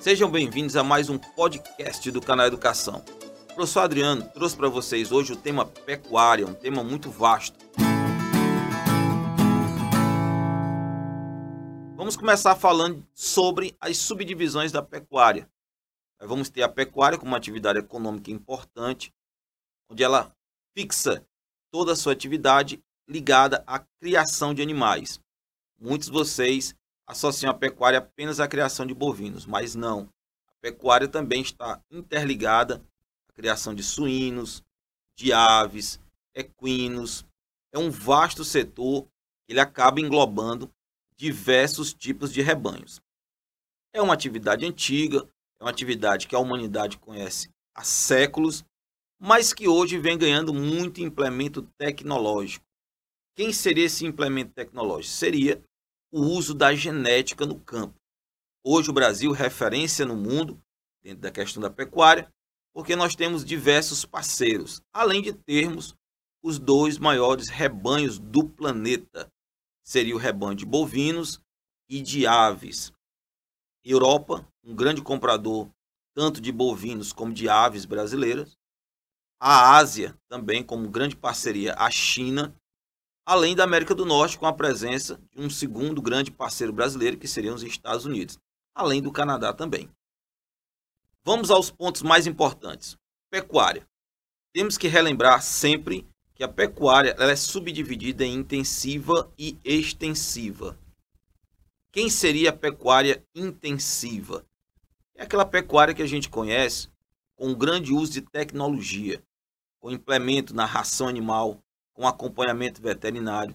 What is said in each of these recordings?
Sejam bem-vindos a mais um podcast do canal Educação. O professor Adriano trouxe para vocês hoje o tema pecuária, um tema muito vasto. Vamos começar falando sobre as subdivisões da pecuária. Vamos ter a pecuária como uma atividade econômica importante, onde ela fixa toda a sua atividade ligada à criação de animais. Muitos de vocês associam a pecuária apenas à criação de bovinos, mas não. A pecuária também está interligada à criação de suínos, de aves, equinos. É um vasto setor que ele acaba englobando diversos tipos de rebanhos. É uma atividade antiga, é uma atividade que a humanidade conhece há séculos, mas que hoje vem ganhando muito implemento tecnológico. Quem seria esse implemento tecnológico? Seria o uso da genética no campo. Hoje o Brasil referência no mundo dentro da questão da pecuária, porque nós temos diversos parceiros, além de termos os dois maiores rebanhos do planeta. Seria o rebanho de bovinos e de aves. Europa, um grande comprador tanto de bovinos como de aves brasileiras. A Ásia, também como grande parceria, a China além da América do Norte, com a presença de um segundo grande parceiro brasileiro, que seriam os Estados Unidos, além do Canadá também. Vamos aos pontos mais importantes. Pecuária. Temos que relembrar sempre que a pecuária é subdividida em intensiva e extensiva. Quem seria a pecuária intensiva? É aquela pecuária que a gente conhece com grande uso de tecnologia, com implemento na ração animal, com acompanhamento veterinário,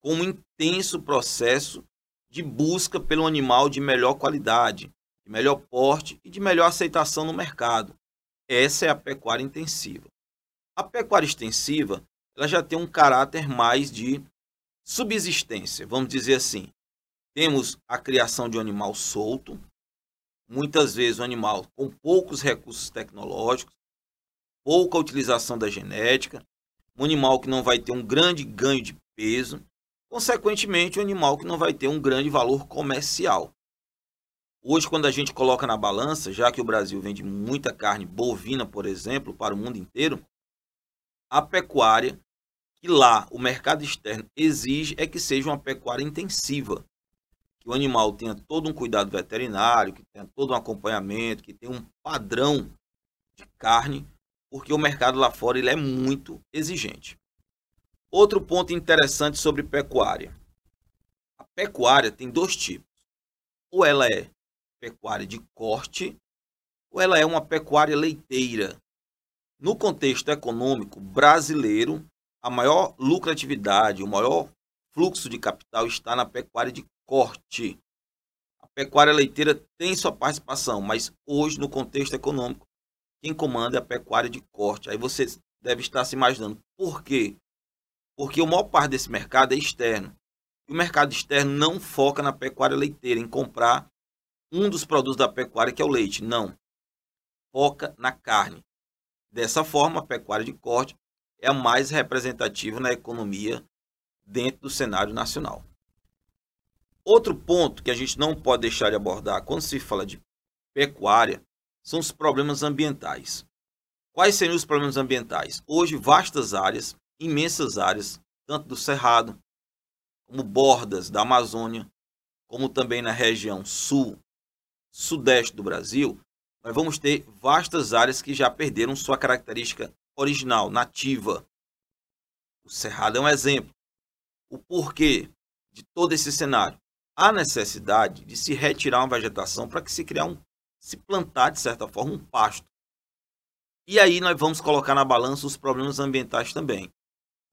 com um intenso processo de busca pelo animal de melhor qualidade, de melhor porte e de melhor aceitação no mercado. Essa é a pecuária intensiva. A pecuária extensiva ela já tem um caráter mais de subsistência, vamos dizer assim. Temos a criação de um animal solto, muitas vezes um animal com poucos recursos tecnológicos, pouca utilização da genética, um animal que não vai ter um grande ganho de peso, consequentemente, um animal que não vai ter um grande valor comercial. Hoje, quando a gente coloca na balança, já que o Brasil vende muita carne bovina, por exemplo, para o mundo inteiro, a pecuária que lá o mercado externo exige é que seja uma pecuária intensiva, que o animal tenha todo um cuidado veterinário, que tenha todo um acompanhamento, que tenha um padrão de carne porque o mercado lá fora ele é muito exigente. Outro ponto interessante sobre pecuária. A pecuária tem dois tipos. Ou ela é pecuária de corte, ou ela é uma pecuária leiteira. No contexto econômico brasileiro, a maior lucratividade, o maior fluxo de capital está na pecuária de corte. A pecuária leiteira tem sua participação, mas hoje, no contexto econômico, quem comanda é a pecuária de corte. Aí você deve estar se imaginando por quê? Porque a maior parte desse mercado é externo. E o mercado externo não foca na pecuária leiteira, em comprar um dos produtos da pecuária, que é o leite. Não. Foca na carne. Dessa forma, a pecuária de corte é a mais representativa na economia dentro do cenário nacional. Outro ponto que a gente não pode deixar de abordar quando se fala de pecuária são os problemas ambientais. Quais seriam os problemas ambientais? Hoje, vastas áreas, imensas áreas, tanto do Cerrado, como bordas da Amazônia, como também na região sul, sudeste do Brasil, nós vamos ter vastas áreas que já perderam sua característica original, nativa. O Cerrado é um exemplo. O porquê de todo esse cenário? Há necessidade de se retirar uma vegetação para que se criar um se plantar, de certa forma, um pasto. E aí nós vamos colocar na balança os problemas ambientais também.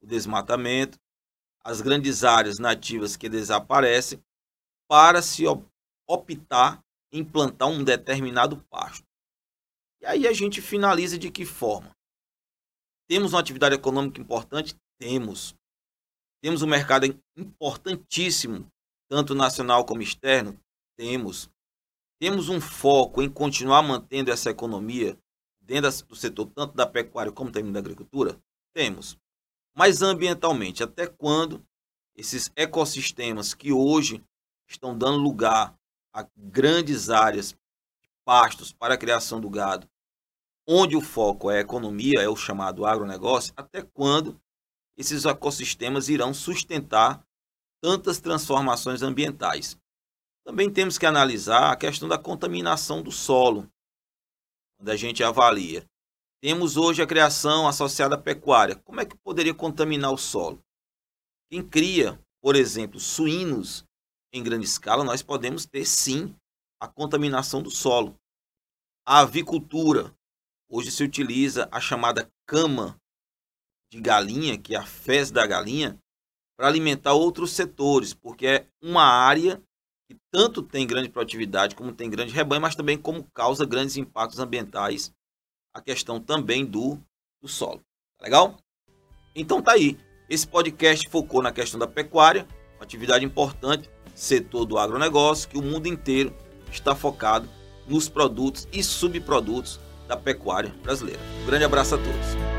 O desmatamento, as grandes áreas nativas que desaparecem, para se optar em plantar um determinado pasto. E aí a gente finaliza de que forma? Temos uma atividade econômica importante? Temos. Temos um mercado importantíssimo, tanto nacional como externo? Temos. Temos um foco em continuar mantendo essa economia dentro do setor tanto da pecuária como também da agricultura? Temos. Mas ambientalmente, até quando esses ecossistemas que hoje estão dando lugar a grandes áreas pastos para a criação do gado, onde o foco é a economia, é o chamado agronegócio, até quando esses ecossistemas irão sustentar tantas transformações ambientais. Também temos que analisar a questão da contaminação do solo, quando a gente avalia. Temos hoje a criação associada à pecuária. Como é que poderia contaminar o solo? Quem cria, por exemplo, suínos em grande escala, nós podemos ter sim a contaminação do solo. A avicultura, hoje se utiliza a chamada cama de galinha, que é a fezes da galinha, para alimentar outros setores, porque é uma área que tanto tem grande produtividade como tem grande rebanho, mas também como causa grandes impactos ambientais, a questão também do, do solo. Tá legal? Então tá aí. Esse podcast focou na questão da pecuária, uma atividade importante, setor do agronegócio, que o mundo inteiro está focado nos produtos e subprodutos da pecuária brasileira. Um grande abraço a todos.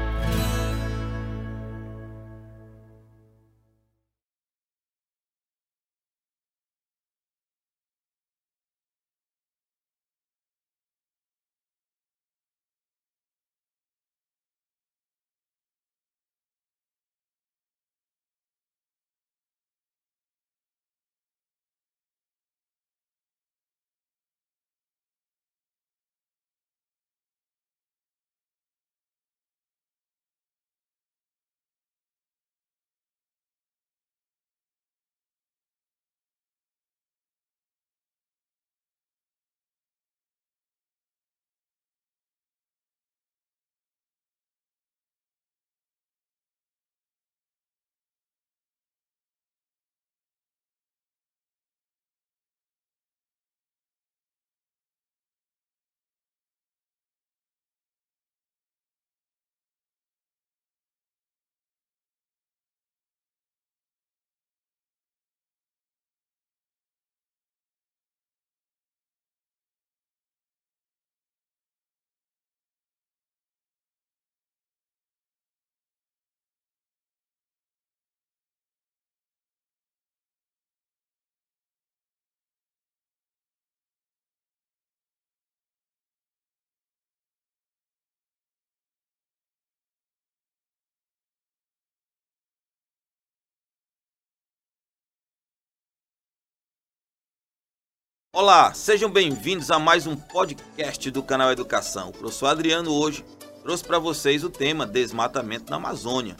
Olá, sejam bem-vindos a mais um podcast do canal Educação. O professor Adriano hoje trouxe para vocês o tema desmatamento na Amazônia.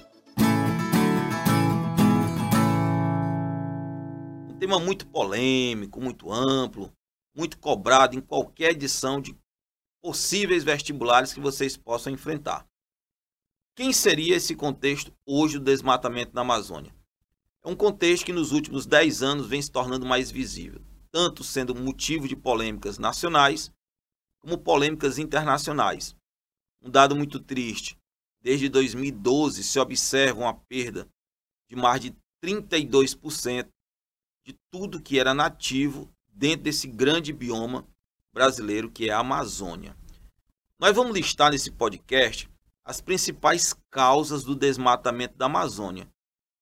Um tema muito polêmico, muito amplo, muito cobrado em qualquer edição de possíveis vestibulares que vocês possam enfrentar. Quem seria esse contexto hoje do desmatamento na Amazônia? É um contexto que nos últimos 10 anos vem se tornando mais visível tanto sendo motivo de polêmicas nacionais como polêmicas internacionais. Um dado muito triste: desde 2012 se observa uma perda de mais de 32% de tudo que era nativo dentro desse grande bioma brasileiro que é a Amazônia. Nós vamos listar nesse podcast as principais causas do desmatamento da Amazônia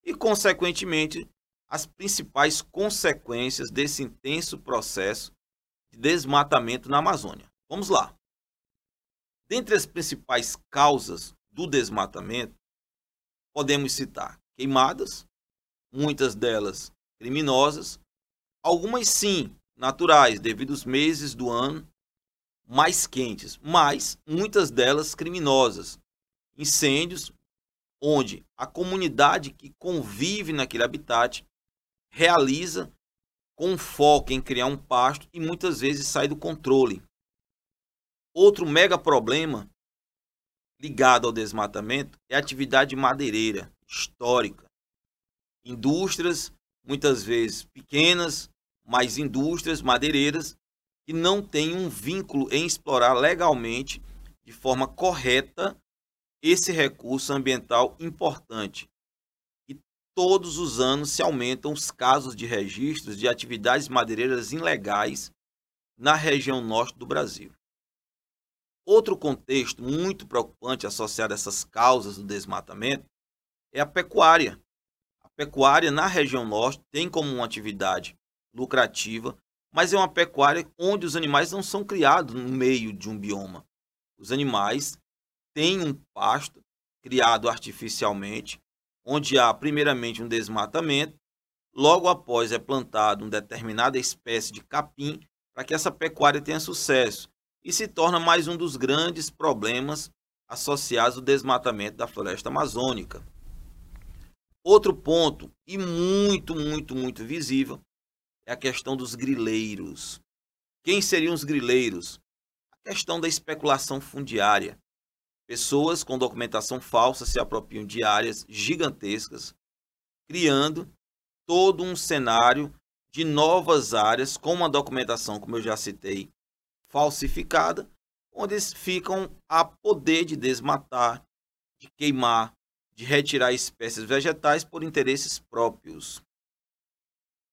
e, consequentemente, as principais consequências desse intenso processo de desmatamento na Amazônia. Vamos lá. Dentre as principais causas do desmatamento, podemos citar queimadas, muitas delas criminosas, algumas sim naturais, devido aos meses do ano mais quentes, mas muitas delas criminosas. Incêndios onde a comunidade que convive naquele habitat realiza com foco em criar um pasto e muitas vezes sai do controle. Outro mega problema ligado ao desmatamento é a atividade madeireira histórica. Indústrias, muitas vezes pequenas, mas indústrias madeireiras que não têm um vínculo em explorar legalmente de forma correta esse recurso ambiental importante todos os anos se aumentam os casos de registros de atividades madeireiras ilegais na região norte do Brasil. Outro contexto muito preocupante associado a essas causas do desmatamento é a pecuária. A pecuária na região norte tem como uma atividade lucrativa mas é uma pecuária onde os animais não são criados no meio de um bioma. Os animais têm um pasto criado artificialmente, onde há primeiramente um desmatamento, logo após é plantado uma determinada espécie de capim para que essa pecuária tenha sucesso e se torna mais um dos grandes problemas associados ao desmatamento da floresta amazônica. Outro ponto, e muito, muito, muito visível, é a questão dos grileiros. Quem seriam os grileiros? A questão da especulação fundiária. Pessoas com documentação falsa se apropriam de áreas gigantescas, criando todo um cenário de novas áreas com uma documentação, como eu já citei, falsificada, onde eles ficam a poder de desmatar, de queimar, de retirar espécies vegetais por interesses próprios.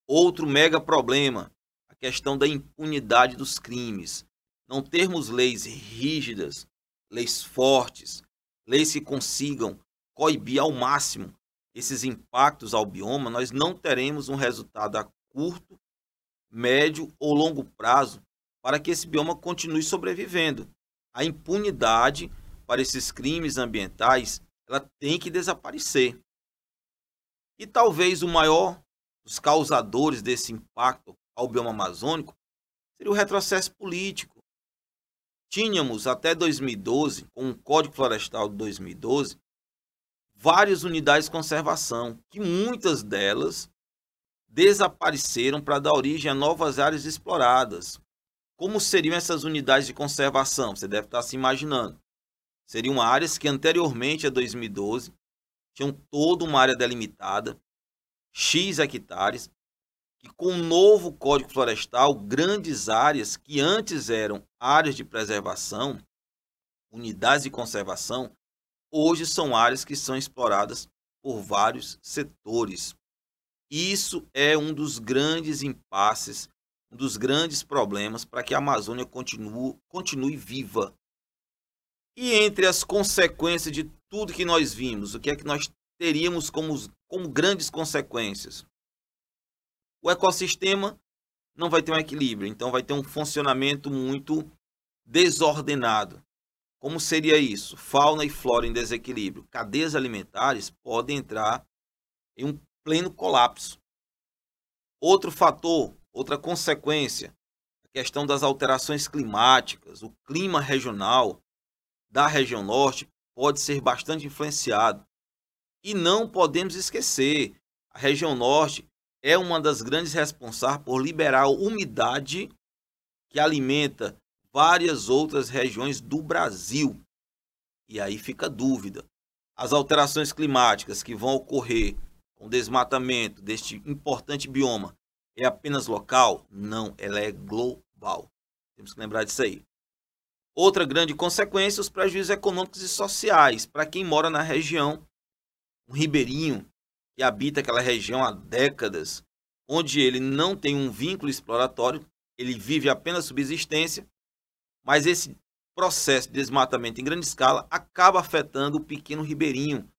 Outro mega problema, a questão da impunidade dos crimes. Não termos leis rígidas, leis fortes, leis que consigam coibir ao máximo esses impactos ao bioma, nós não teremos um resultado a curto, médio ou longo prazo para que esse bioma continue sobrevivendo. A impunidade para esses crimes ambientais ela tem que desaparecer. E talvez o maior dos causadores desse impacto ao bioma amazônico seria o retrocesso político. Tínhamos até 2012, com o Código Florestal de 2012, várias unidades de conservação, que muitas delas desapareceram para dar origem a novas áreas exploradas. Como seriam essas unidades de conservação? Você deve estar se imaginando. Seriam áreas que anteriormente a 2012 tinham toda uma área delimitada, X hectares, e com o novo Código Florestal, grandes áreas que antes eram áreas de preservação, unidades de conservação, hoje são áreas que são exploradas por vários setores. Isso é um dos grandes impasses, um dos grandes problemas para que a Amazônia continue, continue viva, e entre as consequências de tudo que nós vimos, o que é que nós teríamos como, como grandes consequências? O ecossistema não vai ter um equilíbrio, então vai ter um funcionamento muito desordenado. Como seria isso? Fauna e flora em desequilíbrio. Cadeias alimentares podem entrar em um pleno colapso. Outro fator, outra consequência, a questão das alterações climáticas, o clima regional da região norte pode ser bastante influenciado. E não podemos esquecer, a região norte é uma das grandes responsáveis por liberar umidade que alimenta várias outras regiões do Brasil. E aí fica a dúvida. As alterações climáticas que vão ocorrer com o desmatamento deste importante bioma é apenas local? Não, ela é global. Temos que lembrar disso aí. Outra grande consequência, os prejuízos econômicos e sociais. Para quem mora na região, um ribeirinho que habita aquela região há décadas, onde ele não tem um vínculo exploratório, ele vive apenas subsistência, mas esse processo de desmatamento em grande escala acaba afetando o pequeno ribeirinho,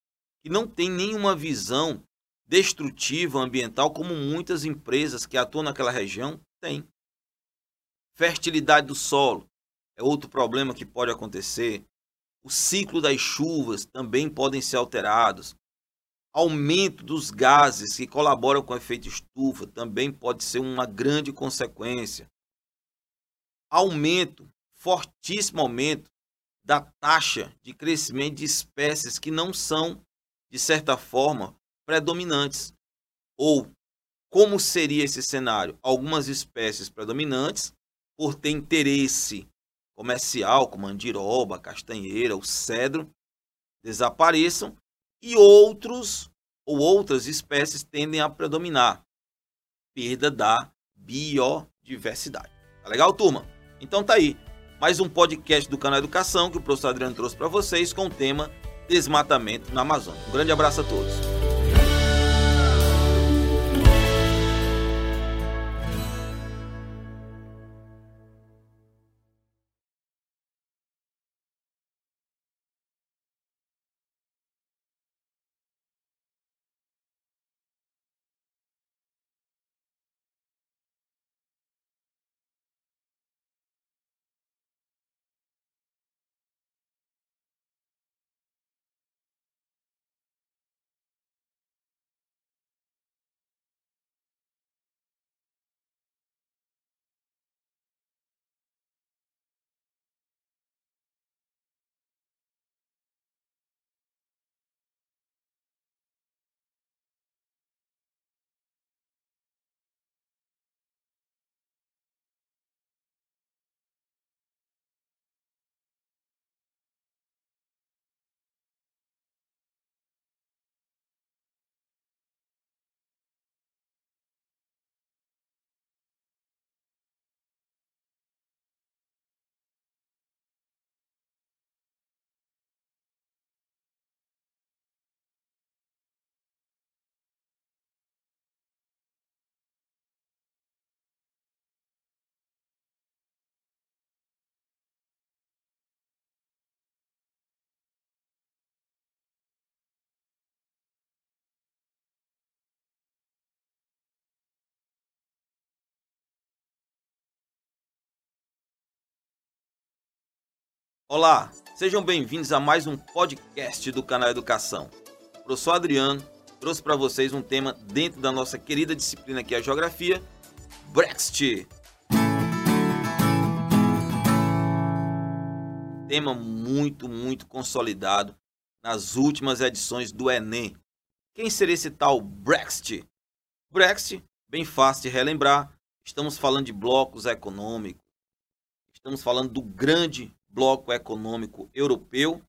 que não tem nenhuma visão destrutiva ambiental como muitas empresas que atuam naquela região têm. Fertilidade do solo é outro problema que pode acontecer. O ciclo das chuvas também podem ser alterados. Aumento dos gases que colaboram com o efeito estufa também pode ser uma grande consequência. Aumento, fortíssimo aumento da taxa de crescimento de espécies que não são, de certa forma, predominantes. Ou, como seria esse cenário? Algumas espécies predominantes, por ter interesse comercial, como andiroba, castanheira, o cedro, desapareçam e outros ou outras espécies tendem a predominar. Perda da biodiversidade. Tá legal, turma? Então tá aí. Mais um podcast do canal Educação que o professor Adriano trouxe para vocês com o tema desmatamento na Amazônia. Um grande abraço a todos. Olá, sejam bem-vindos a mais um podcast do canal Educação. O professor Adriano trouxe para vocês um tema dentro da nossa querida disciplina que é a Geografia, Brexit. Tema muito, muito consolidado nas últimas edições do Enem. Quem seria esse tal Brexit? Brexit, bem fácil de relembrar, estamos falando de blocos econômicos, estamos falando do grande bloco econômico europeu,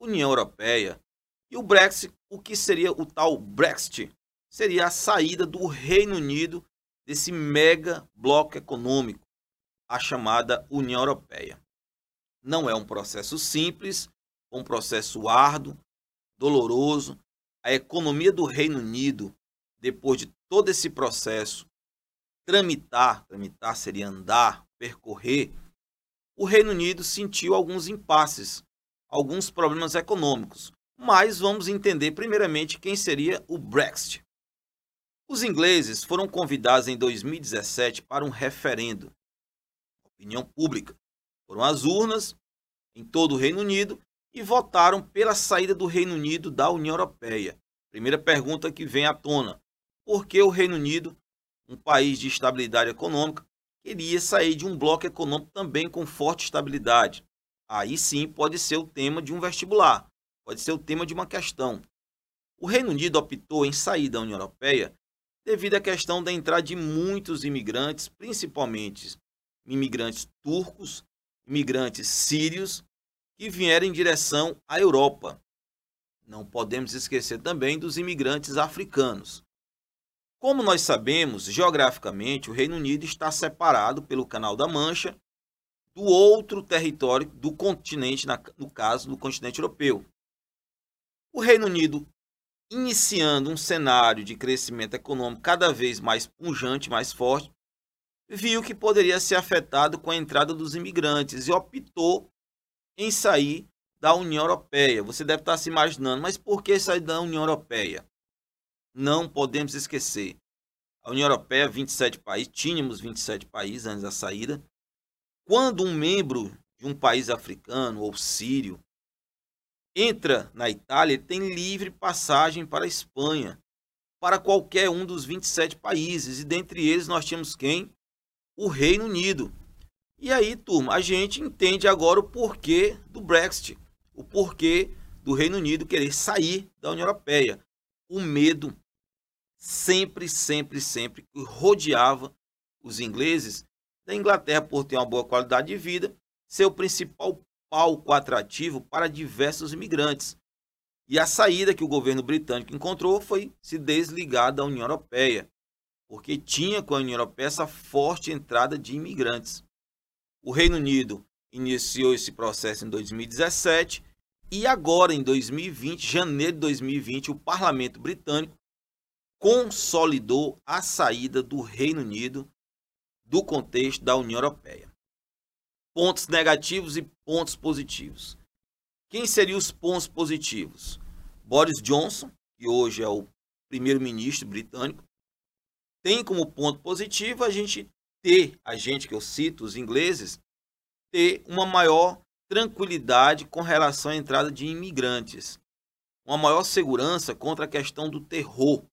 União Europeia. E o Brexit, o que seria o tal Brexit? Seria a saída do Reino Unido desse mega bloco econômico, a chamada União Europeia. Não é um processo simples, é um processo árduo, doloroso. A economia do Reino Unido, depois de todo esse processo, tramitar, tramitar seria andar, percorrer, o Reino Unido sentiu alguns impasses, alguns problemas econômicos. Mas vamos entender primeiramente quem seria o Brexit. Os ingleses foram convidados em 2017 para um referendo. Opinião pública. Foram às urnas em todo o Reino Unido e votaram pela saída do Reino Unido da União Europeia. Primeira pergunta que vem à tona: por que o Reino Unido, um país de estabilidade econômica, queria sair de um bloco econômico também com forte estabilidade? Aí sim pode ser o tema de um vestibular, pode ser o tema de uma questão. O Reino Unido optou em sair da União Europeia devido à questão da entrada de muitos imigrantes, principalmente imigrantes turcos, imigrantes sírios, que vieram em direção à Europa. Não podemos esquecer também dos imigrantes africanos. Como nós sabemos, geograficamente, o Reino Unido está separado pelo Canal da Mancha do outro território do continente, no caso do continente europeu. O Reino Unido iniciando um cenário de crescimento econômico cada vez mais pungente, mais forte, viu que poderia ser afetado com a entrada dos imigrantes e optou em sair da União Europeia. Você deve estar se imaginando, mas por que sair da União Europeia? Não podemos esquecer. A União Europeia, 27 países, tínhamos 27 países antes da saída. Quando um membro de um país africano ou sírio entra na Itália, ele tem livre passagem para a Espanha, para qualquer um dos 27 países, e dentre eles nós tínhamos quem? O Reino Unido. E aí, turma, a gente entende agora o porquê do Brexit, o porquê do Reino Unido querer sair da União Europeia. O medo sempre, sempre, sempre rodeava os ingleses da Inglaterra por ter uma boa qualidade de vida, ser o principal palco atrativo para diversos imigrantes. E a saída que o governo britânico encontrou foi se desligar da União Europeia, porque tinha com a União Europeia essa forte entrada de imigrantes. O Reino Unido iniciou esse processo em 2017 e agora em 2020, janeiro de 2020, o parlamento britânico consolidou a saída do Reino Unido do contexto da União Europeia pontos negativos e pontos positivos. Quem seriam os pontos positivos? Boris Johnson, que hoje é o primeiro-ministro britânico, tem como ponto positivo a gente ter, a gente que eu cito, os ingleses, ter uma maior tranquilidade com relação à entrada de imigrantes, uma maior segurança contra a questão do terror.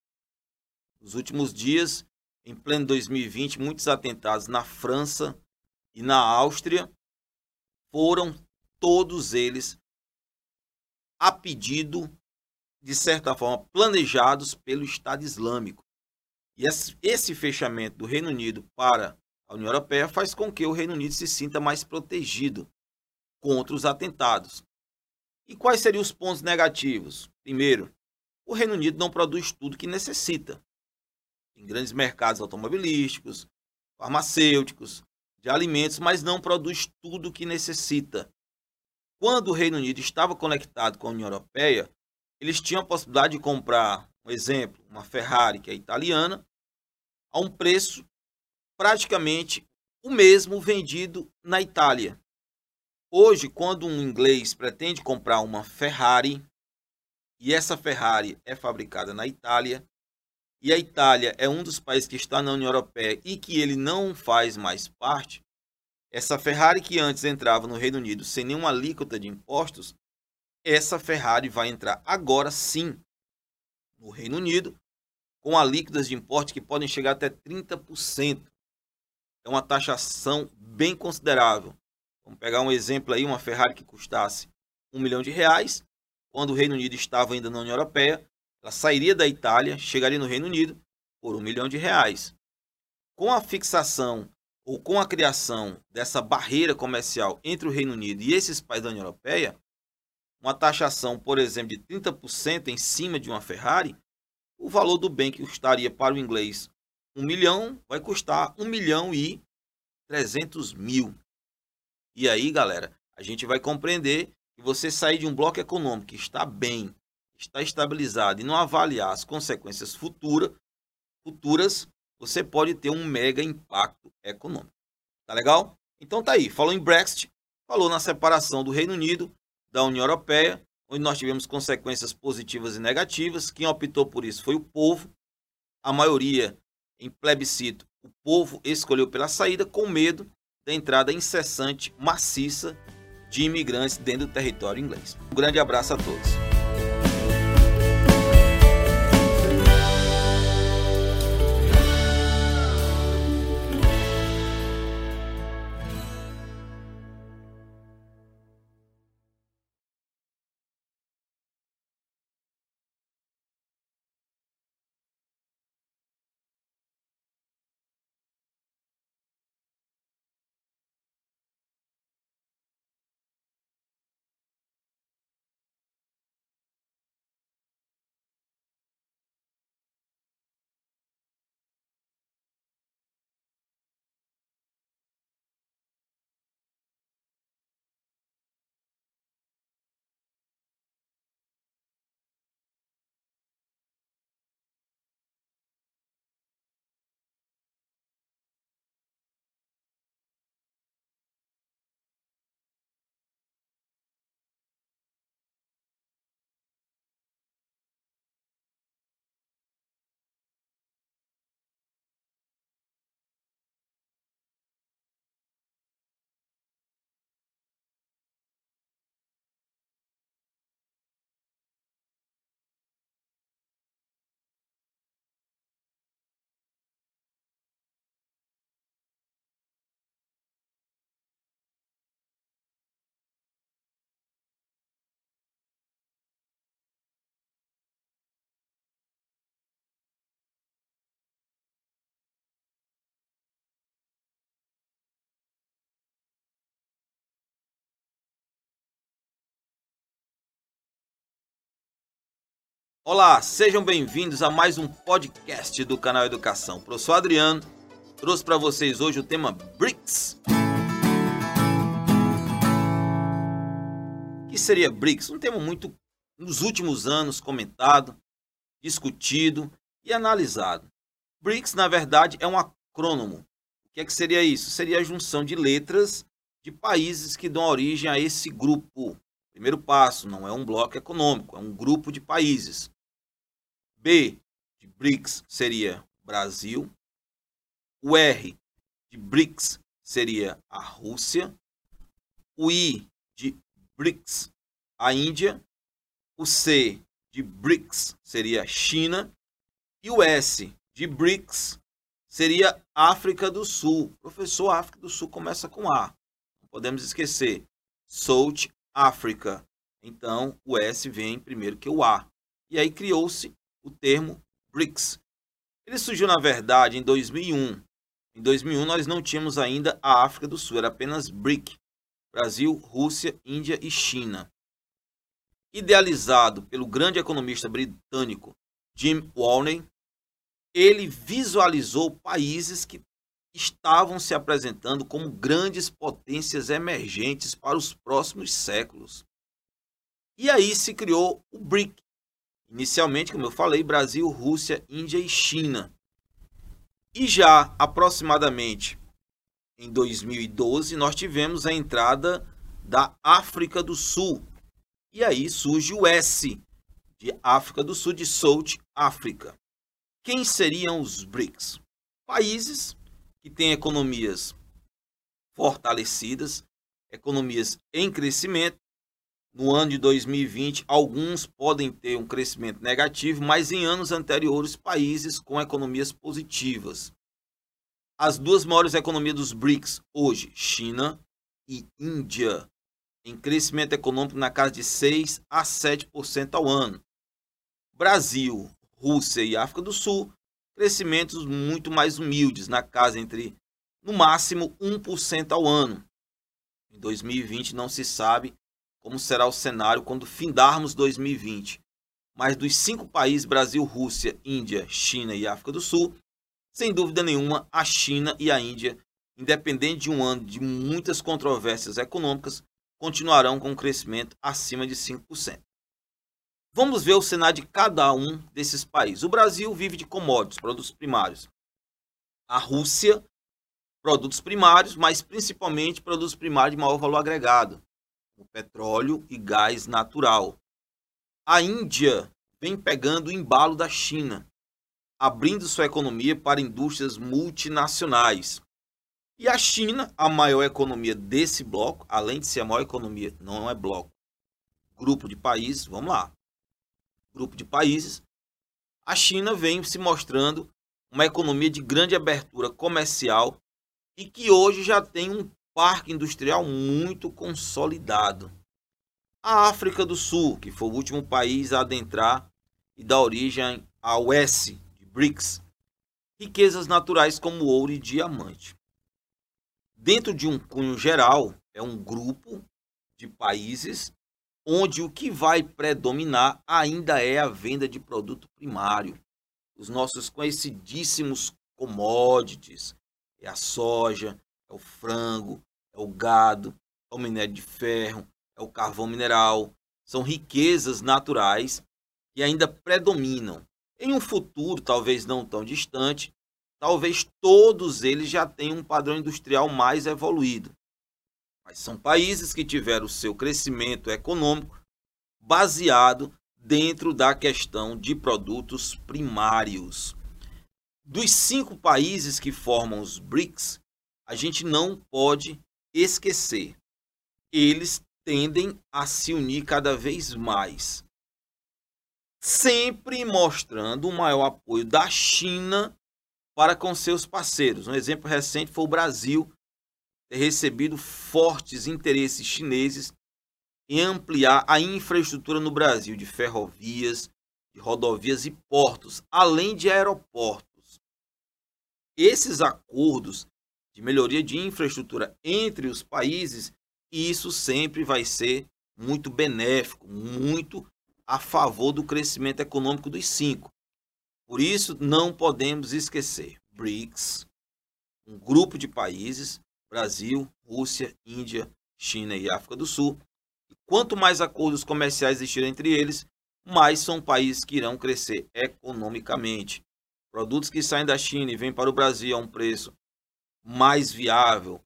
Nos últimos dias, em pleno 2020, muitos atentados na França, e na Áustria foram todos eles a pedido, de certa forma, planejados pelo Estado Islâmico. E esse fechamento do Reino Unido para a União Europeia faz com que o Reino Unido se sinta mais protegido contra os atentados. E quais seriam os pontos negativos? Primeiro, o Reino Unido não produz tudo que necessita. Tem grandes mercados automobilísticos, farmacêuticos, de alimentos, mas não produz tudo o que necessita. Quando o Reino Unido estava conectado com a União Europeia, eles tinham a possibilidade de comprar, um exemplo, uma Ferrari, que é italiana, a um preço praticamente o mesmo vendido na Itália. Hoje, quando um inglês pretende comprar uma Ferrari, e essa Ferrari é fabricada na Itália, e a Itália é um dos países que está na União Europeia e que ele não faz mais parte, essa Ferrari que antes entrava no Reino Unido sem nenhuma alíquota de impostos, essa Ferrari vai entrar agora sim no Reino Unido com alíquotas de impostos que podem chegar até 30%. É uma taxação bem considerável. Vamos pegar um exemplo aí, uma Ferrari que custasse um milhão de reais, quando o Reino Unido estava ainda na União Europeia, ela sairia da Itália, chegaria no Reino Unido por um milhão de reais. Com a fixação ou com a criação dessa barreira comercial entre o Reino Unido e esses países da União Europeia, uma taxação, por exemplo, de 30% em cima de uma Ferrari, o valor do bem que custaria para o inglês um milhão vai custar um milhão e trezentos mil. E aí, galera, a gente vai compreender que você sair de um bloco econômico que está bem, está estabilizado e não avaliar as consequências futura, futuras, você pode ter um mega impacto econômico. Tá legal? Então tá aí, falou em Brexit, falou na separação do Reino Unido da União Europeia, onde nós tivemos consequências positivas e negativas. Quem optou por isso foi o povo. A maioria em plebiscito, o povo escolheu pela saída com medo da entrada incessante, maciça de imigrantes dentro do território inglês. Um grande abraço a todos. Olá, sejam bem-vindos a mais um podcast do canal Educação. O professor Adriano trouxe para vocês hoje o tema BRICS. O que seria BRICS? Um tema muito, nos últimos anos, comentado, discutido e analisado. BRICS, na verdade, é um acrônomo. O que é que seria isso? Seria a junção de letras de países que dão origem a esse grupo. Primeiro passo, não é um bloco econômico, é um grupo de países. B de BRICS seria Brasil. O R de BRICS seria a Rússia. O I de BRICS, a Índia. O C de BRICS seria China. E o S de BRICS seria África do Sul. Professor, África do Sul começa com A. Não podemos esquecer. South Africa. Então, o S vem primeiro que o A. E aí criou-se o termo BRICS. Ele surgiu, na verdade, em 2001. Em 2001, nós não tínhamos ainda a África do Sul, era apenas BRIC Brasil, Rússia, Índia e China. Idealizado pelo grande economista britânico Jim Walney, ele visualizou países que estavam se apresentando como grandes potências emergentes para os próximos séculos. E aí se criou o BRIC, Inicialmente, como eu falei, Brasil, Rússia, Índia e China. E já aproximadamente em 2012, nós tivemos a entrada da África do Sul. E aí surge o S de África do Sul, de South África. Quem seriam os BRICS? Países que têm economias fortalecidas, economias em crescimento. No ano de 2020, alguns podem ter um crescimento negativo, mas em anos anteriores, países com economias positivas. As duas maiores economias dos BRICS hoje, China e Índia, em crescimento econômico na casa de 6 a 7% ao ano. Brasil, Rússia e África do Sul, crescimentos muito mais humildes, na casa entre no máximo 1% ao ano. Em 2020 não se sabe como será o cenário quando findarmos 2020. Mas dos cinco países, Brasil, Rússia, Índia, China e África do Sul, sem dúvida nenhuma, a China e a Índia, independente de um ano de muitas controvérsias econômicas, continuarão com um crescimento acima de 5%. Vamos ver o cenário de cada um desses países. O Brasil vive de commodities, produtos primários. A Rússia produtos primários, mas principalmente produtos primários de maior valor agregado, o petróleo e gás natural. A Índia vem pegando o embalo da China, abrindo sua economia para indústrias multinacionais. E a China, a maior economia desse bloco, além de ser a maior economia, não é bloco, grupo de países, vamos lá. Grupo de países, a China vem se mostrando uma economia de grande abertura comercial e que hoje já tem um parque industrial muito consolidado. A África do Sul, que foi o último país a adentrar e dar origem ao S de BRICS, riquezas naturais como ouro e diamante. Dentro de um cunho geral, é um grupo de países onde o que vai predominar ainda é a venda de produto primário. Os nossos conhecidíssimos commodities, é a soja, é o frango, é o gado, é o minério de ferro, é o carvão mineral. São riquezas naturais que ainda predominam. Em um futuro, talvez não tão distante, talvez todos eles já tenham um padrão industrial mais evoluído. Mas são países que tiveram o seu crescimento econômico baseado dentro da questão de produtos primários. Dos cinco países que formam os BRICS, a gente não pode esquecer. Eles tendem a se unir cada vez mais, sempre mostrando o maior apoio da China para com seus parceiros. Um exemplo recente foi o Brasil recebido fortes interesses chineses em ampliar a infraestrutura no Brasil de ferrovias, de rodovias e portos, além de aeroportos esses acordos de melhoria de infraestrutura entre os países, isso sempre vai ser muito benéfico, muito a favor do crescimento econômico dos cinco. Por isso, não podemos esquecer BRICS, um grupo de países, Brasil, Rússia, Índia, China e África do Sul. E quanto mais acordos comerciais existirem entre eles, mais são países que irão crescer economicamente. Produtos que saem da China e vêm para o Brasil a um preço mais viável,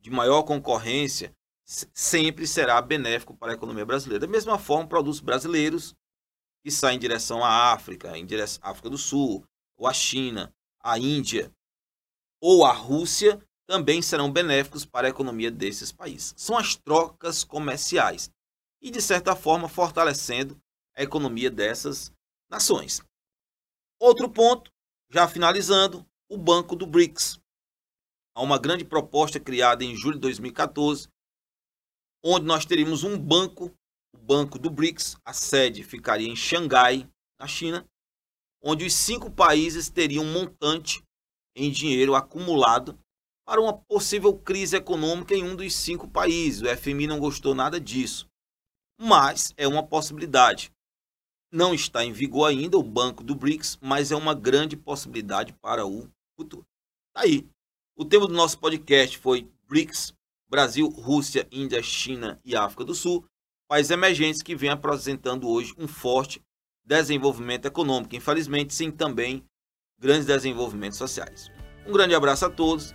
de maior concorrência, sempre será benéfico para a economia brasileira. Da mesma forma, produtos brasileiros que saem em direção à África, em direção à África do Sul, ou à China, à Índia ou à Rússia, também serão benéficos para a economia desses países. São as trocas comerciais e, de certa forma, fortalecendo a economia dessas nações. Outro ponto já finalizando, o Banco do BRICS. Há uma grande proposta criada em julho de 2014, onde nós teríamos um banco, o Banco do BRICS, a sede ficaria em Xangai, na China, onde os cinco países teriam um montante em dinheiro acumulado para uma possível crise econômica em um dos cinco países. O FMI não gostou nada disso, mas é uma possibilidade. Não está em vigor ainda o Banco do BRICS, mas é uma grande possibilidade para o futuro. Tá aí. O tema do nosso podcast foi BRICS, Brasil, Rússia, Índia, China e África do Sul, países emergentes que vêm apresentando hoje um forte desenvolvimento econômico, infelizmente sem também grandes desenvolvimentos sociais. Um grande abraço a todos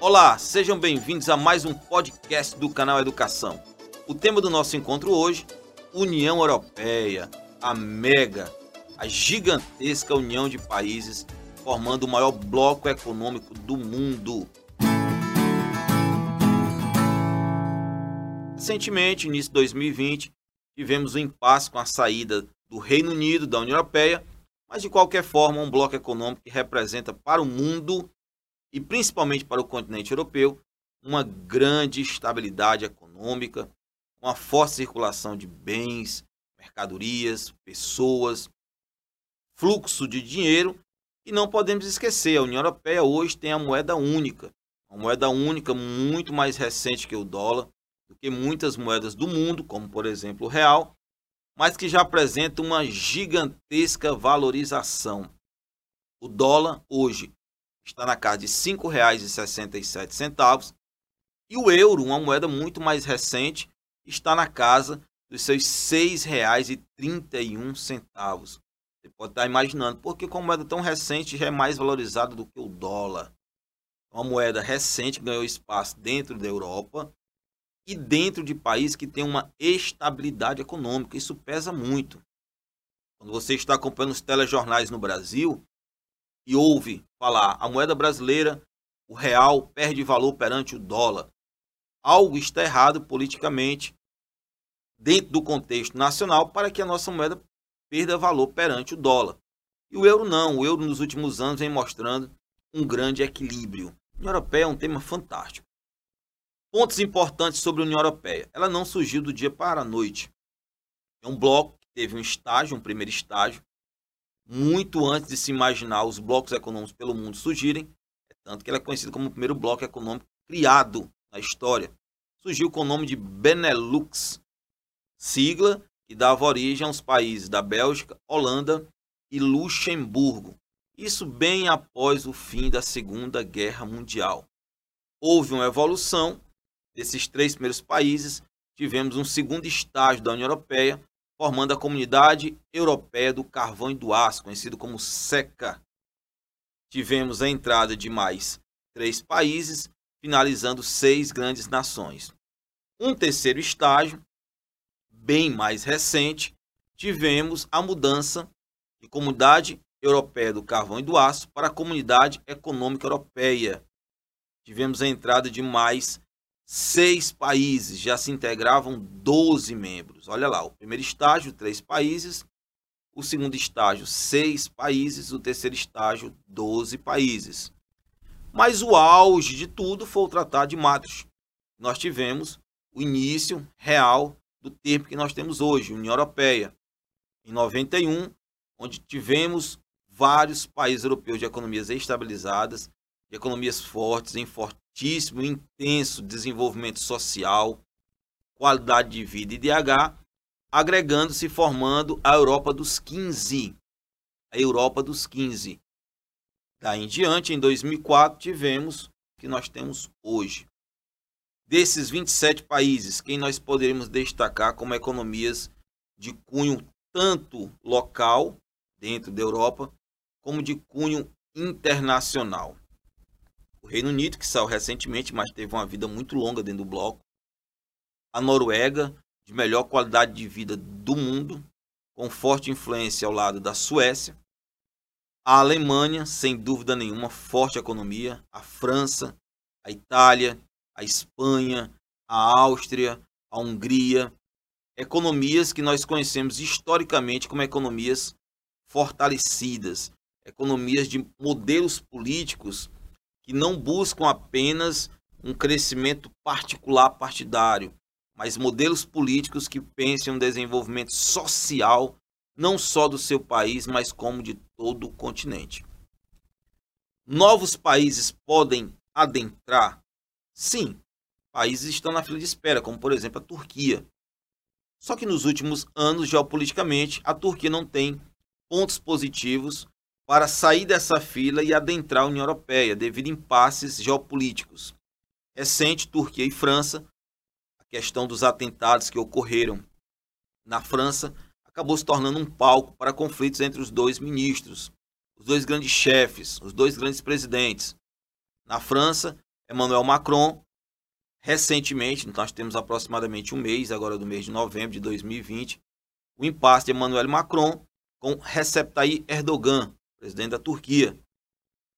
Olá, sejam bem-vindos a mais um podcast do canal Educação. O tema do nosso encontro hoje, União Europeia, a mega, a gigantesca união de países formando o maior bloco econômico do mundo. Recentemente, início de 2020, tivemos um impasse com a saída do Reino Unido da União Europeia, mas de qualquer forma, um bloco econômico que representa para o mundo e principalmente para o continente europeu, uma grande estabilidade econômica, uma forte circulação de bens, mercadorias, pessoas, fluxo de dinheiro. E não podemos esquecer, a União Europeia hoje tem a moeda única, uma moeda única muito mais recente que o dólar, do que muitas moedas do mundo, como por exemplo o real, mas que já apresenta uma gigantesca valorização. O dólar hoje está na casa de R$ 5,67 e o euro, uma moeda muito mais recente, está na casa dos seus R$ 6,31. Você pode estar imaginando, porque com uma moeda tão recente já é mais valorizada do que o dólar. Uma moeda recente ganhou espaço dentro da Europa e dentro de países que têm uma estabilidade econômica. Isso pesa muito. Quando você está acompanhando os telejornais no Brasil, e ouve falar a moeda brasileira, o real perde valor perante o dólar. Algo está errado politicamente dentro do contexto nacional para que a nossa moeda perda valor perante o dólar. E o euro não, o euro nos últimos anos vem mostrando um grande equilíbrio. A União Europeia é um tema fantástico. Pontos importantes sobre a União Europeia. Ela não surgiu do dia para a noite. É um bloco que teve um estágio, um primeiro estágio, muito antes de se imaginar os blocos econômicos pelo mundo surgirem, é tanto que ele é conhecido como o primeiro bloco econômico criado na história. Surgiu com o nome de Benelux, sigla que dava origem aos países da Bélgica, Holanda e Luxemburgo. Isso bem após o fim da Segunda Guerra Mundial. Houve uma evolução desses três primeiros países, tivemos um segundo estágio da União Europeia, formando a Comunidade Europeia do Carvão e do Aço, conhecido como SECA. Tivemos a entrada de mais três países, finalizando seis grandes nações. Um terceiro estágio, bem mais recente, tivemos a mudança de Comunidade Europeia do Carvão e do Aço para a Comunidade Econômica Europeia. Tivemos a entrada de mais seis países, já se integravam 12 membros. Olha lá, o primeiro estágio, três países. O segundo estágio, seis países. O terceiro estágio, 12 países. Mas o auge de tudo foi o Tratado de Madrid. Nós tivemos o início real do tempo que nós temos hoje, União Europeia. Em 91, onde tivemos vários países europeus de economias estabilizadas, de economias fortes, em fortíssimo, intenso desenvolvimento social, qualidade de vida e DH, agregando-se e formando a Europa dos 15. A Europa dos 15. Daí em diante, em 2004, tivemos o que nós temos hoje. Desses 27 países, quem nós poderíamos destacar como economias de cunho tanto local, dentro da Europa, como de cunho internacional o Reino Unido, que saiu recentemente, mas teve uma vida muito longa dentro do bloco. A Noruega, de melhor qualidade de vida do mundo, com forte influência ao lado da Suécia. A Alemanha, sem dúvida nenhuma, forte economia. A França, a Itália, a Espanha, a Áustria, a Hungria. Economias que nós conhecemos historicamente como economias fortalecidas, economias de modelos políticos que não buscam apenas um crescimento particular partidário, mas modelos políticos que pensem um desenvolvimento social não só do seu país, mas como de todo o continente. Novos países podem adentrar? Sim, países estão na fila de espera, como por exemplo a Turquia. Só que nos últimos anos, geopoliticamente, a Turquia não tem pontos positivos para sair dessa fila e adentrar a União Europeia, devido a impasses geopolíticos. Recente, Turquia e França, a questão dos atentados que ocorreram na França acabou se tornando um palco para conflitos entre os dois ministros, os dois grandes chefes, os dois grandes presidentes. Na França, Emmanuel Macron, recentemente, nós temos aproximadamente um mês, agora do mês de novembro de 2020, o impasse de Emmanuel Macron com Recep Tayyip Erdogan, presidente da Turquia.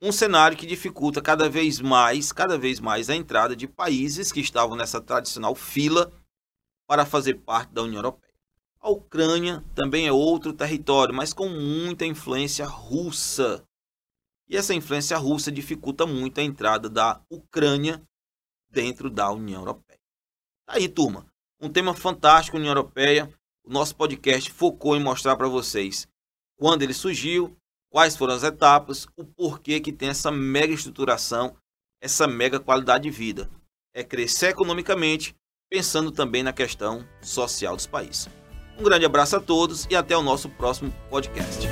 Um cenário que dificulta cada vez mais, cada vez mais a entrada de países que estavam nessa tradicional fila para fazer parte da União Europeia. A Ucrânia também é outro território, mas com muita influência russa. E essa influência russa dificulta muito a entrada da Ucrânia dentro da União Europeia. Tá aí, turma, um tema fantástico, União Europeia. O nosso podcast focou em mostrar para vocês quando ele surgiu, quais foram as etapas, o porquê que tem essa mega estruturação, essa mega qualidade de vida. É crescer economicamente, pensando também na questão social dos países. Um grande abraço a todos e até o nosso próximo podcast.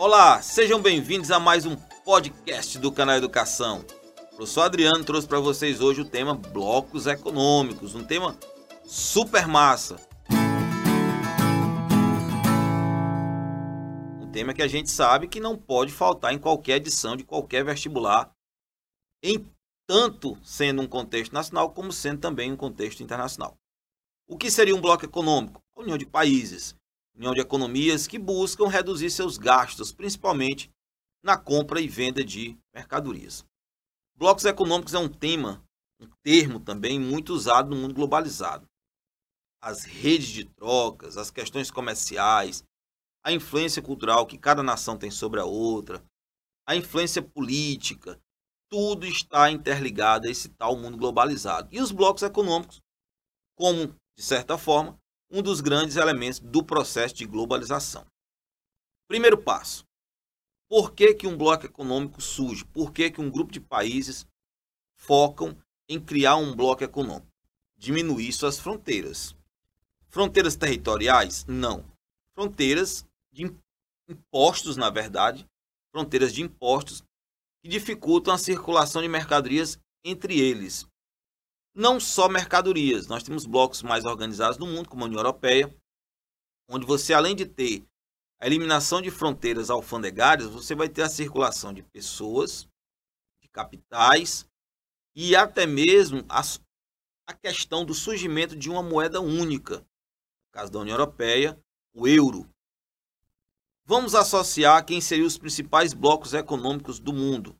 Olá, sejam bem-vindos a mais um podcast do canal Educação. O professor Adriano trouxe para vocês hoje o tema blocos econômicos, um tema super massa. Um tema que a gente sabe que não pode faltar em qualquer edição de qualquer vestibular, em tanto sendo um contexto nacional como sendo também um contexto internacional. O que seria um bloco econômico? A união de países união de economias que buscam reduzir seus gastos, principalmente na compra e venda de mercadorias. Blocos econômicos é um tema, um termo também muito usado no mundo globalizado. As redes de trocas, as questões comerciais, a influência cultural que cada nação tem sobre a outra, a influência política, tudo está interligado a esse tal mundo globalizado. E os blocos econômicos, como, de certa forma, um dos grandes elementos do processo de globalização. Primeiro passo. Por que, que um bloco econômico surge? Por que, que um grupo de países focam em criar um bloco econômico? Diminuir suas fronteiras. Fronteiras territoriais? Não. Fronteiras de impostos, na verdade, fronteiras de impostos que dificultam a circulação de mercadorias entre eles não só mercadorias. Nós temos blocos mais organizados no mundo, como a União Europeia, onde você, além de ter a eliminação de fronteiras alfandegárias, você vai ter a circulação de pessoas, de capitais e até mesmo a, a questão do surgimento de uma moeda única. No caso da União Europeia, o euro. Vamos associar quem seriam os principais blocos econômicos do mundo.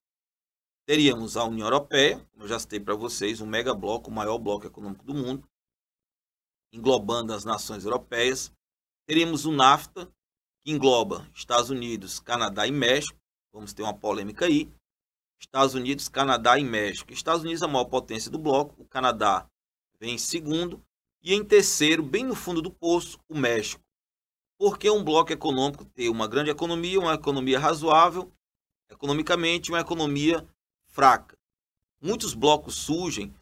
Teríamos a União Europeia, como eu já citei para vocês, um mega bloco, o maior bloco econômico do mundo, englobando as nações europeias. Teríamos o NAFTA, que engloba Estados Unidos, Canadá e México. Vamos ter uma polêmica aí. Estados Unidos, Canadá e México. Estados Unidos é a maior potência do bloco, o Canadá vem em segundo e em terceiro, bem no fundo do poço, o México. Porque um bloco econômico tem uma grande economia, uma economia razoável, economicamente, uma economia fraca. Muitos blocos surgem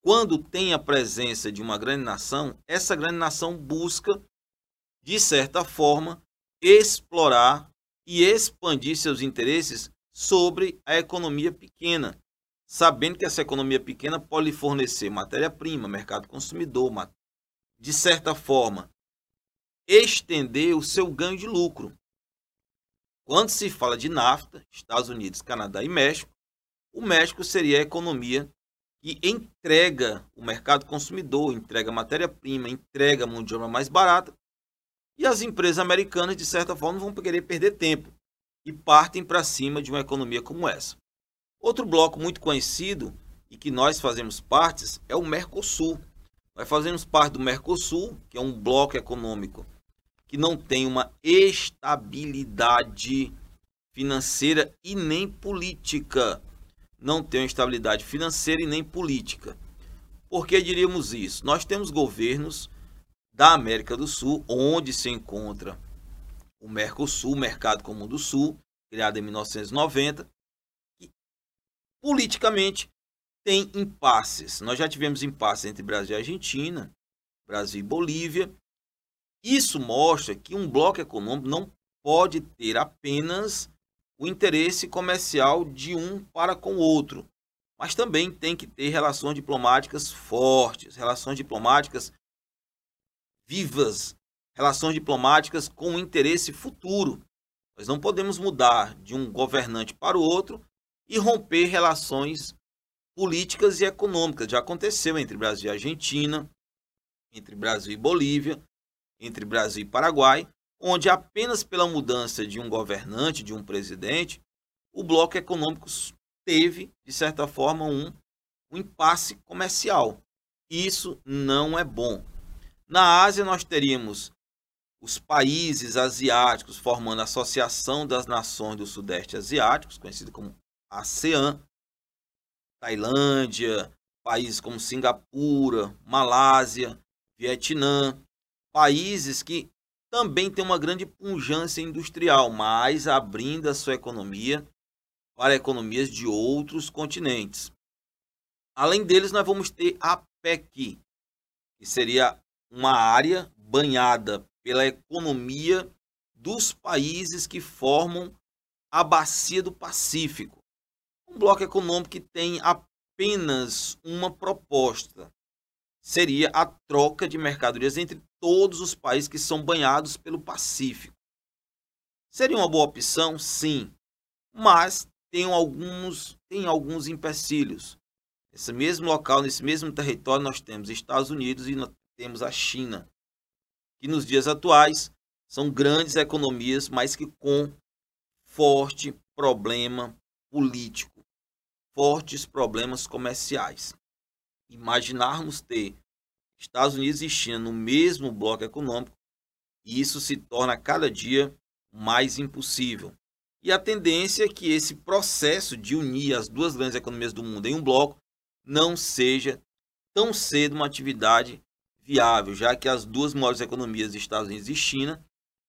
quando tem a presença de uma grande nação, essa grande nação busca, de certa forma, explorar e expandir seus interesses sobre a economia pequena, sabendo que essa economia pequena pode fornecer matéria-prima, mercado consumidor, de certa forma, estender o seu ganho de lucro. Quando se fala de NAFTA, Estados Unidos, Canadá e México, o México seria a economia que entrega o mercado consumidor, entrega matéria-prima, entrega mão de obra mais barata, e as empresas americanas, de certa forma, vão querer perder tempo e partem para cima de uma economia como essa. Outro bloco muito conhecido e que nós fazemos partes é o Mercosul. Nós fazemos parte do Mercosul, que é um bloco econômico que não tem uma estabilidade financeira e nem política. Não tem estabilidade financeira e nem política. Por que diríamos isso? Nós temos governos da América do Sul, onde se encontra o Mercosul, o Mercado Comum do Sul, criado em 1990, e politicamente tem impasses. Nós já tivemos impasses entre Brasil e Argentina, Brasil e Bolívia. Isso mostra que um bloco econômico não pode ter apenas o interesse comercial de um para com o outro, mas também tem que ter relações diplomáticas fortes, relações diplomáticas vivas, relações diplomáticas com interesse futuro. Nós não podemos mudar de um governante para o outro e romper relações políticas e econômicas. Já aconteceu entre Brasil e Argentina, entre Brasil e Bolívia, entre Brasil e Paraguai, onde apenas pela mudança de um governante, de um presidente, o bloco econômico teve, de certa forma, um, um impasse comercial. Isso não é bom. Na Ásia, nós teríamos os países asiáticos formando a Associação das Nações do Sudeste Asiáticos, conhecido como ASEAN, Tailândia, países como Singapura, Malásia, Vietnã, países que também têm uma grande pujança industrial, mas abrindo a sua economia para economias de outros continentes. Além deles, nós vamos ter a PEC, que seria uma área banhada pela economia dos países que formam a bacia do Pacífico. Um bloco econômico que tem apenas uma proposta. Seria a troca de mercadorias entre todos os países que são banhados pelo Pacífico. Seria uma boa opção? Sim. Mas tem alguns, tem alguns empecilhos. Nesse mesmo local, nesse mesmo território, nós temos Estados Unidos e temos a China que nos dias atuais são grandes economias, mas que com forte problema político, fortes problemas comerciais. Imaginarmos ter Estados Unidos e China no mesmo bloco econômico, isso se torna cada dia mais impossível. E a tendência é que esse processo de unir as duas grandes economias do mundo em um bloco não seja tão cedo uma atividade viável, já que as duas maiores economias, Estados Unidos e China,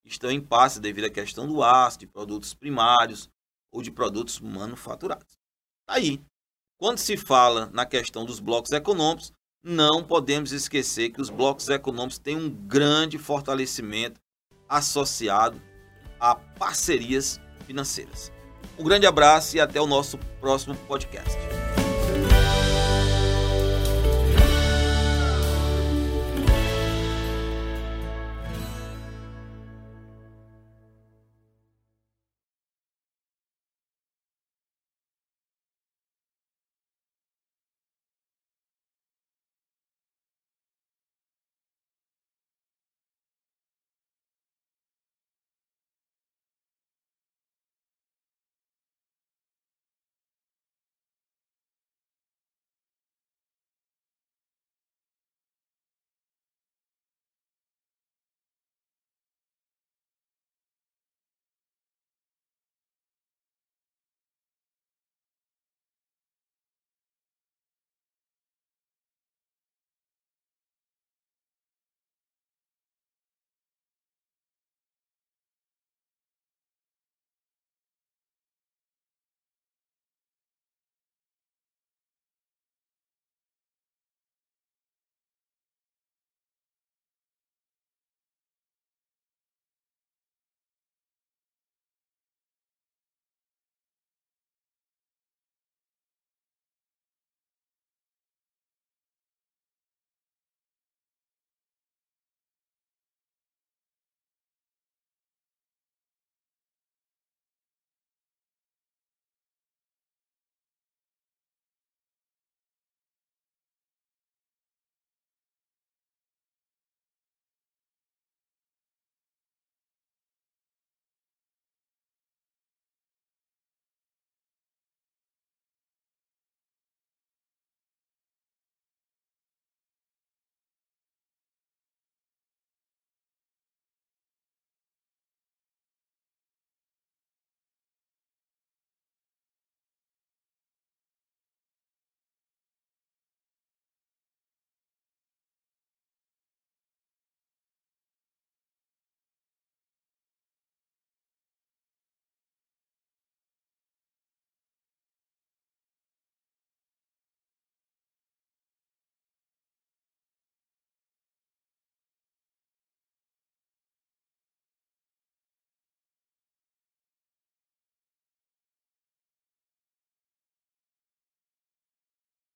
estão em passe devido à questão do aço, de produtos primários ou de produtos manufaturados. Tá aí, quando se fala na questão dos blocos econômicos, não podemos esquecer que os blocos econômicos têm um grande fortalecimento associado a parcerias financeiras. Um grande abraço e até o nosso próximo podcast.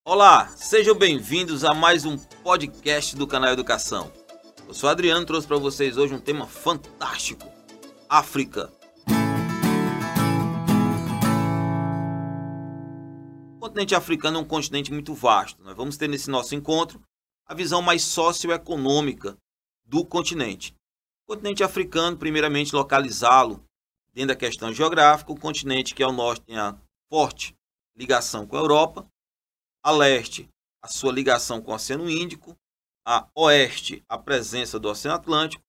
Olá, sejam bem-vindos a mais um podcast do canal Educação. Eu sou Adriano, trouxe para vocês hoje um tema fantástico: África. O continente africano é um continente muito vasto. Nós vamos ter nesse nosso encontro a visão mais socioeconômica do continente. O continente africano, primeiramente, localizá-lo dentro da questão geográfica, o continente que ao norte tem a forte ligação com a Europa, a leste, a sua ligação com o Oceano Índico, a oeste, a presença do Oceano Atlântico,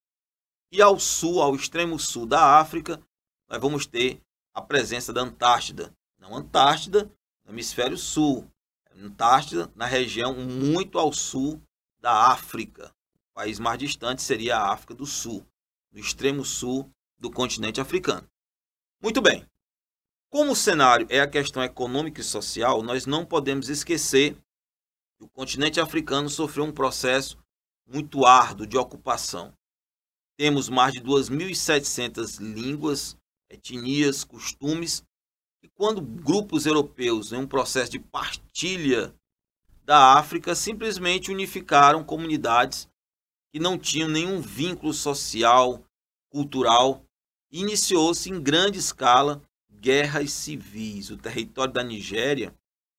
e ao sul, ao extremo sul da África, nós vamos ter a presença da Antártida. Não Antártida, no hemisfério sul, Antártida na região muito ao sul da África. O país mais distante seria a África do Sul, no extremo sul do continente africano. Muito bem. Como o cenário é a questão econômica e social, nós não podemos esquecer que o continente africano sofreu um processo muito árduo de ocupação. Temos mais de 2.700 línguas, etnias, costumes, e quando grupos europeus, em um processo de partilha da África, simplesmente unificaram comunidades que não tinham nenhum vínculo social, cultural, iniciou-se em grande escala guerras civis. O território da Nigéria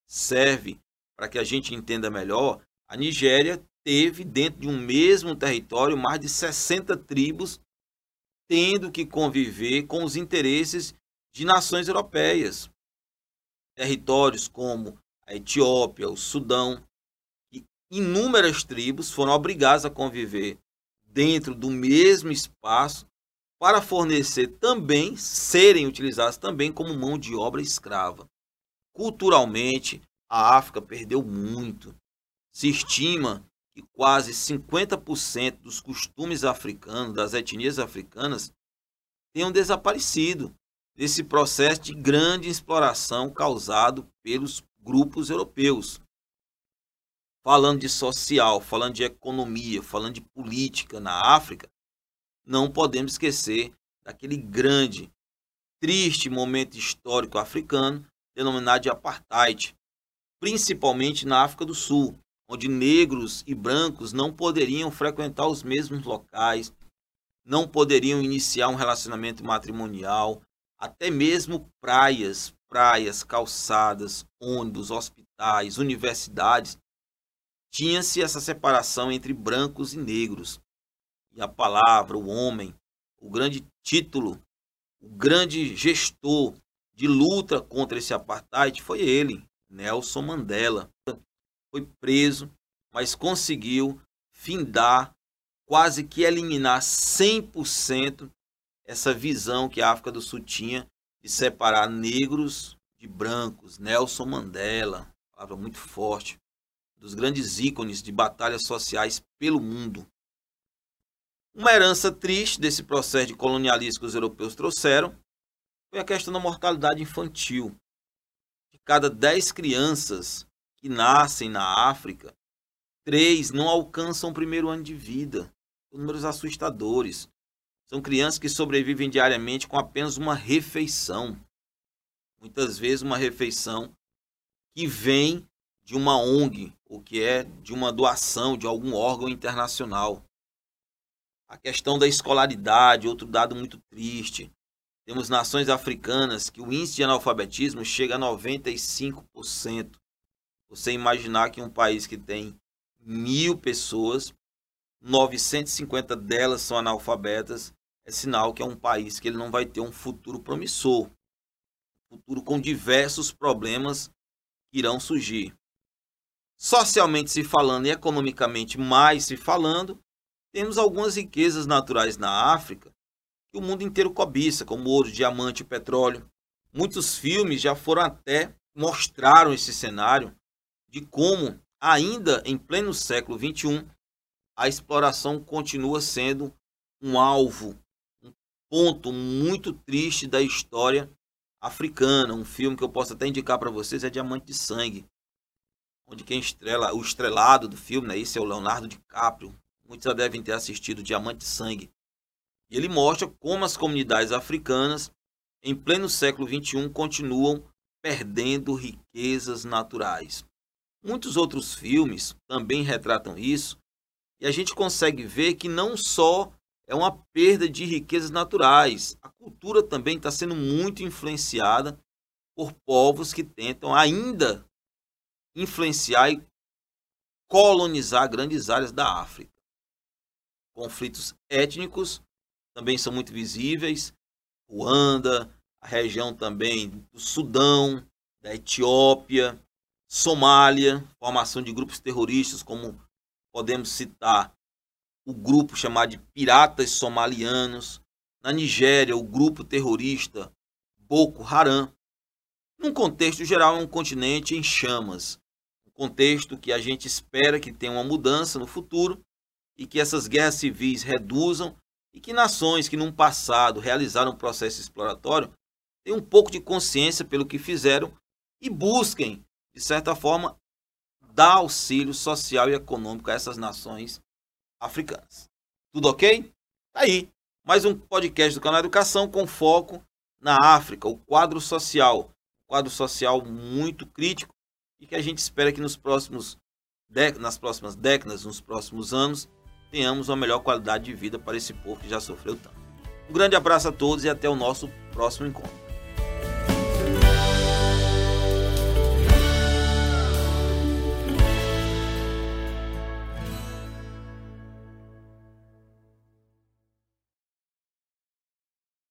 serve para que a gente entenda melhor. A Nigéria teve dentro de um mesmo território mais de 60 tribos tendo que conviver com os interesses de nações europeias. Territórios como a Etiópia, o Sudão, inúmeras tribos foram obrigadas a conviver dentro do mesmo espaço para fornecer também, serem utilizadas também como mão de obra escrava. Culturalmente, a África perdeu muito. Se estima que quase 50% dos costumes africanos, das etnias africanas, tenham desaparecido nesse processo de grande exploração causado pelos grupos europeus. Falando de social, falando de economia, falando de política na África, não podemos esquecer daquele grande, triste momento histórico africano denominado de apartheid, principalmente na África do Sul, onde negros e brancos não poderiam frequentar os mesmos locais, não poderiam iniciar um relacionamento matrimonial, até mesmo praias, praias, calçadas, ônibus, hospitais, universidades, tinha-se essa separação entre brancos e negros e a palavra, o homem, o grande título, o grande gestor de luta contra esse apartheid foi ele, Nelson Mandela. Foi preso, mas conseguiu findar, quase que eliminar 100% essa visão que a África do Sul tinha de separar negros de brancos. Nelson Mandela, palavra muito forte, dos grandes ícones de batalhas sociais pelo mundo. Uma herança triste desse processo de colonialismo que os europeus trouxeram foi a questão da mortalidade infantil. De cada 10 crianças que nascem na África, três não alcançam o primeiro ano de vida. São números assustadores. São crianças que sobrevivem diariamente com apenas uma refeição. Muitas vezes uma refeição que vem de uma ONG, ou que é de uma doação de algum órgão internacional. A questão da escolaridade, outro dado muito triste. Temos nações africanas que o índice de analfabetismo chega a 95%. Você imaginar que um país que tem mil pessoas, 950 delas são analfabetas, é sinal que é um país que ele não vai ter um futuro promissor. Futuro com diversos problemas que irão surgir. Socialmente se falando e economicamente mais se falando, temos algumas riquezas naturais na África que o mundo inteiro cobiça, como ouro, diamante petróleo. Muitos filmes já foram até mostraram esse cenário de como, ainda em pleno século XXI, a exploração continua sendo um alvo, um ponto muito triste da história africana. Um filme que eu posso até indicar para vocês é Diamante de Sangue, onde quem estrela, o estrelado do filme, né, esse é o Leonardo DiCaprio, muitos já devem ter assistido Diamante Sangue. E ele mostra como as comunidades africanas, em pleno século XXI, continuam perdendo riquezas naturais. Muitos outros filmes também retratam isso, e a gente consegue ver que não só é uma perda de riquezas naturais, a cultura também está sendo muito influenciada por povos que tentam ainda influenciar e colonizar grandes áreas da África. Conflitos étnicos também são muito visíveis. Ruanda, a região também do Sudão, da Etiópia, Somália, formação de grupos terroristas, como podemos citar o grupo chamado de Piratas Somalianos, na Nigéria, o grupo terrorista Boko Haram. Num contexto geral, é um continente em chamas, um contexto que a gente espera que tenha uma mudança no futuro e que essas guerras civis reduzam e que nações que num passado realizaram um processo exploratório tenham um pouco de consciência pelo que fizeram e busquem de certa forma, dar auxílio social e econômico a essas nações africanas. Tudo ok? Tá aí, mais um podcast do canal Educação com foco na África, o quadro social. Um quadro social muito crítico e que a gente espera que nos próximos nas próximas décadas, nos próximos anos, tenhamos uma melhor qualidade de vida para esse povo que já sofreu tanto. Um grande abraço a todos e até o nosso próximo encontro.